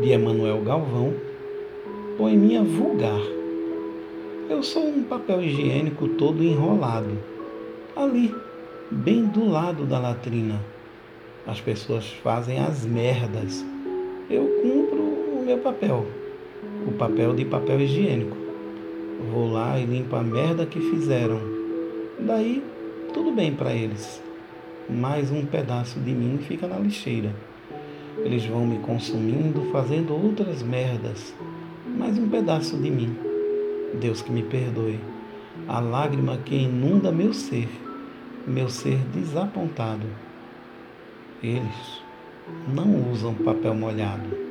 de Emanuel Galvão, poeminha vulgar. Eu sou um papel higiênico todo enrolado, ali, bem do lado da latrina. As pessoas fazem as merdas. Eu cumpro o meu papel, o papel de papel higiênico. Vou lá e limpo a merda que fizeram. Daí, tudo bem para eles. Mais um pedaço de mim fica na lixeira. Eles vão me consumindo, fazendo outras merdas. Mais um pedaço de mim. Deus que me perdoe. A lágrima que inunda meu ser, meu ser desapontado. Eles não usam papel molhado.